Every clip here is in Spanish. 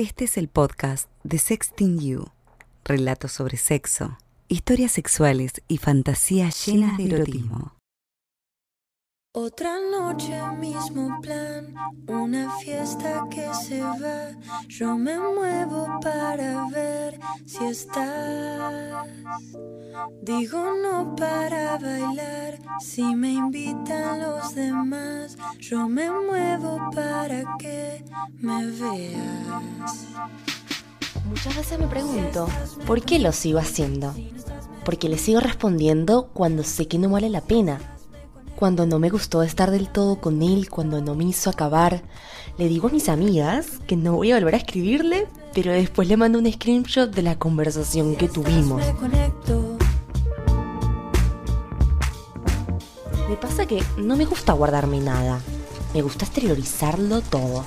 Este es el podcast de Sexting You. Relatos sobre sexo, historias sexuales y fantasías llenas de erotismo. Otra noche, mismo plan, una fiesta que se va. Yo me muevo para ver si estás. Digo no para bailar, si me invitan los demás. Yo me muevo para que me veas. Muchas veces me pregunto, ¿por qué lo sigo haciendo? Porque le sigo respondiendo cuando sé que no vale la pena cuando no me gustó estar del todo con él, cuando no me hizo acabar. Le digo a mis amigas que no voy a volver a escribirle, pero después le mando un screenshot de la conversación que tuvimos. Me pasa que no me gusta guardarme nada. Me gusta exteriorizarlo todo.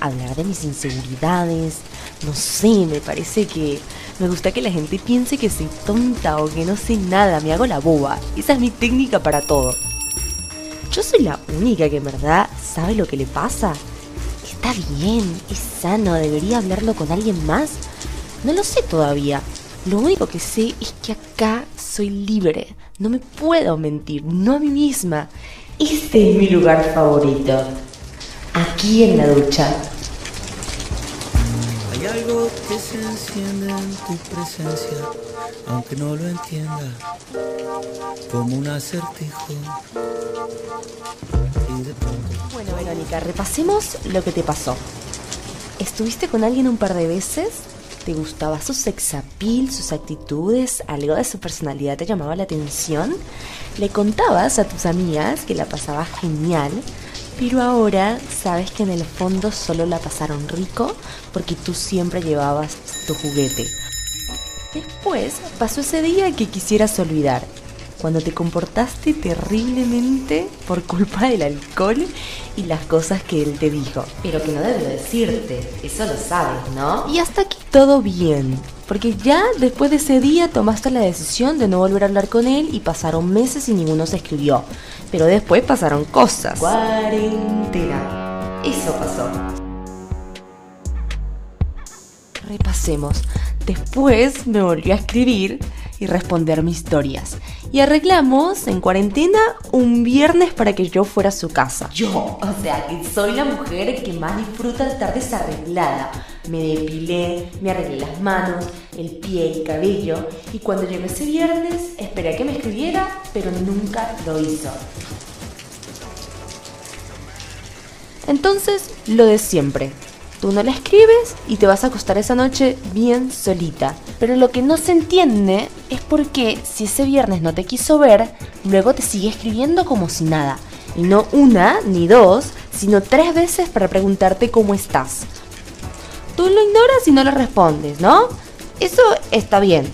Hablar de mis inseguridades. No sé, me parece que me gusta que la gente piense que soy tonta o que no sé nada, me hago la boba. Esa es mi técnica para todo. ¿Yo soy la única que en verdad sabe lo que le pasa? Está bien, es sano, debería hablarlo con alguien más. No lo sé todavía. Lo único que sé es que acá soy libre. No me puedo mentir, no a mí misma. Este es mi lugar favorito. Aquí en la ducha. Algo que se enciende en tu presencia, aunque no lo entienda, como un acertijo. Bueno, Verónica, repasemos lo que te pasó. ¿Estuviste con alguien un par de veces? ¿Te gustaba su sexapil, sus actitudes? ¿Algo de su personalidad te llamaba la atención? ¿Le contabas a tus amigas que la pasaba genial? Pero ahora sabes que en el fondo solo la pasaron rico porque tú siempre llevabas tu juguete. Después pasó ese día que quisieras olvidar cuando te comportaste terriblemente por culpa del alcohol y las cosas que él te dijo. Pero que no debe decirte, eso lo sabes, ¿no? Y hasta aquí todo bien, porque ya después de ese día tomaste la decisión de no volver a hablar con él y pasaron meses y ninguno se escribió. Pero después pasaron cosas. Cuarentena. Eso pasó. Repasemos. Después me volvió a escribir y responder mis historias. Y arreglamos en cuarentena un viernes para que yo fuera a su casa. Yo, o sea, que soy la mujer que más disfruta estar desarreglada. Me depilé, me arreglé las manos, el pie, el cabello. Y cuando llegó ese viernes, esperé a que me escribiera, pero nunca lo hizo. Entonces, lo de siempre. Tú no la escribes y te vas a acostar esa noche bien solita. Pero lo que no se entiende es por qué si ese viernes no te quiso ver, luego te sigue escribiendo como si nada. Y no una ni dos, sino tres veces para preguntarte cómo estás. Tú lo ignoras y no le respondes, ¿no? Eso está bien.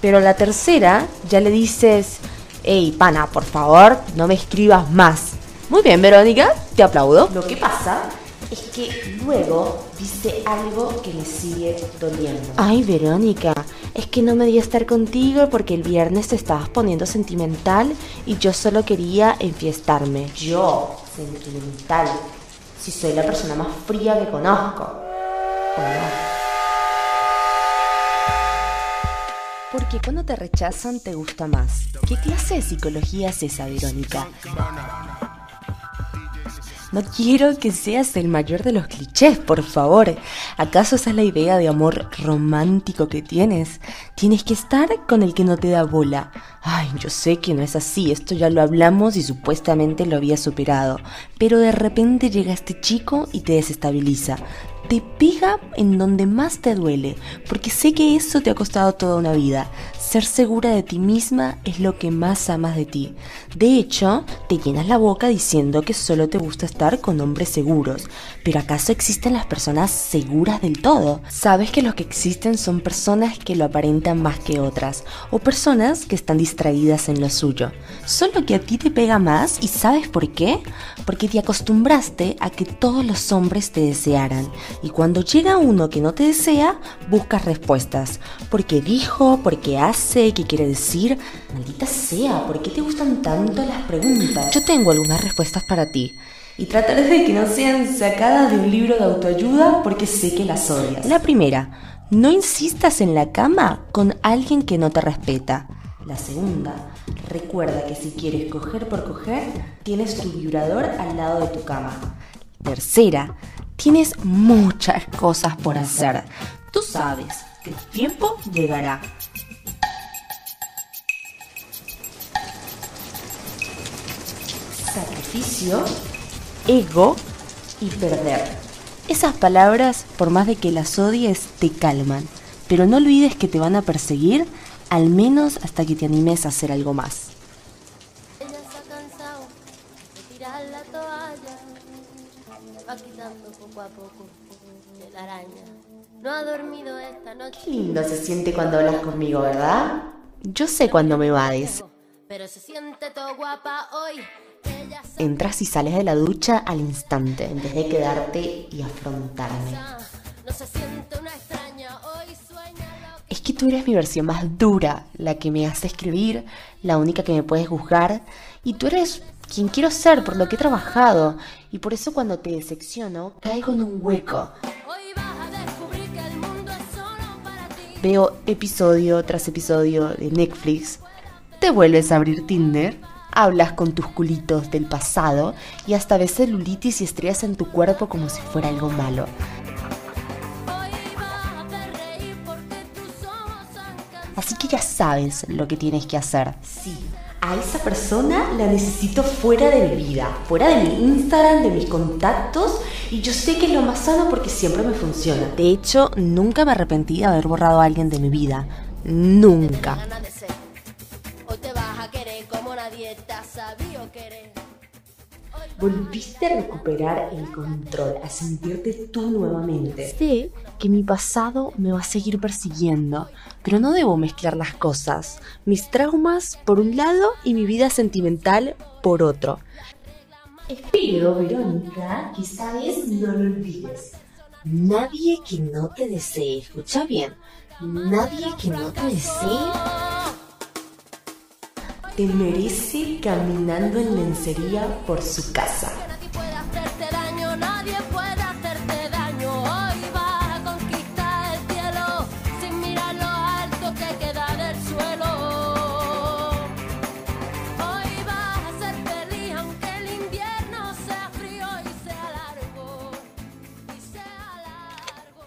Pero la tercera ya le dices, hey, pana, por favor, no me escribas más. Muy bien, Verónica, te aplaudo. Lo que pasa es que luego dice algo que le sigue doliendo. Ay, Verónica, es que no me di a estar contigo porque el viernes te estabas poniendo sentimental y yo solo quería enfiestarme. Yo, sentimental, si soy la persona más fría que conozco. ¿O no? ¿Por qué cuando te rechazan te gusta más? ¿Qué clase de psicología es esa, Verónica? No quiero que seas el mayor de los clichés, por favor. ¿Acaso esa es la idea de amor romántico que tienes? Tienes que estar con el que no te da bola. Ay, yo sé que no es así, esto ya lo hablamos y supuestamente lo había superado. Pero de repente llega este chico y te desestabiliza te pega en donde más te duele, porque sé que eso te ha costado toda una vida. Ser segura de ti misma es lo que más amas de ti. De hecho, te llenas la boca diciendo que solo te gusta estar con hombres seguros. Pero ¿acaso existen las personas seguras del todo? Sabes que los que existen son personas que lo aparentan más que otras, o personas que están distraídas en lo suyo. Solo que a ti te pega más y ¿sabes por qué? Porque te acostumbraste a que todos los hombres te desearan y cuando llega uno que no te desea, buscas respuestas. ¿Por qué dijo? ¿Por qué hace? ¿Qué quiere decir? Maldita sea, ¿por qué te gustan tanto las preguntas? Yo tengo algunas respuestas para ti. y trataré de que no sean sacadas de un libro de autoayuda porque sé que las odias. La primera, no insistas en la cama con alguien que no te respeta. La segunda, recuerda que si quieres coger por coger, tienes tu vibrador al lado de tu cama. Tercera, tienes muchas cosas por hacer. Tú sabes que el tiempo llegará. Sacrificio, ego y perder. Esas palabras, por más de que las odies, te calman. Pero no olvides que te van a perseguir al menos hasta que te animes a hacer algo más. Ella se ha cansado de tirar la toalla, va quitando poco a poco de la araña. No ha dormido esta noche. Qué lindo se siente cuando hablas conmigo, ¿verdad? Yo sé cuando me vades. Pero se siente todo guapa hoy. Entras y sales de la ducha al instante, en vez de quedarte y afrontarme. Es que tú eres mi versión más dura, la que me hace escribir, la única que me puedes juzgar, y tú eres quien quiero ser por lo que he trabajado, y por eso cuando te decepciono, caigo en un hueco. Veo episodio tras episodio de Netflix, te vuelves a abrir Tinder, hablas con tus culitos del pasado y hasta ves celulitis y estrías en tu cuerpo como si fuera algo malo. Así que ya sabes lo que tienes que hacer. Sí, a esa persona la necesito fuera de mi vida, fuera de mi Instagram, de mis contactos, y yo sé que es lo más sano porque siempre me funciona. De hecho, nunca me arrepentí de haber borrado a alguien de mi vida. Nunca. Como nadie te ha sabido querer. Volviste a recuperar el control, a sentirte tú nuevamente. Sé que mi pasado me va a seguir persiguiendo, pero no debo mezclar las cosas. Mis traumas por un lado y mi vida sentimental por otro. Espero, Verónica, que esta vez no lo olvides. Nadie que no te desee, escucha bien, nadie que no te desee te merece caminando en lencería por su casa. Nadie puede hacerte daño, nadie puede hacerte daño. Hoy vas a conquistar el cielo sin mirar lo alto que queda del suelo. Hoy vas a ser feliz aunque el invierno sea frío y sea largo. Y sea largo.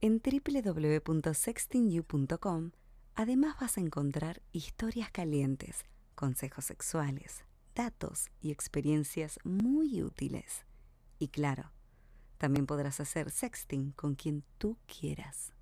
En www.sextingyou.com además vas a encontrar historias calientes, consejos sexuales, datos y experiencias muy útiles. Y claro, también podrás hacer sexting con quien tú quieras.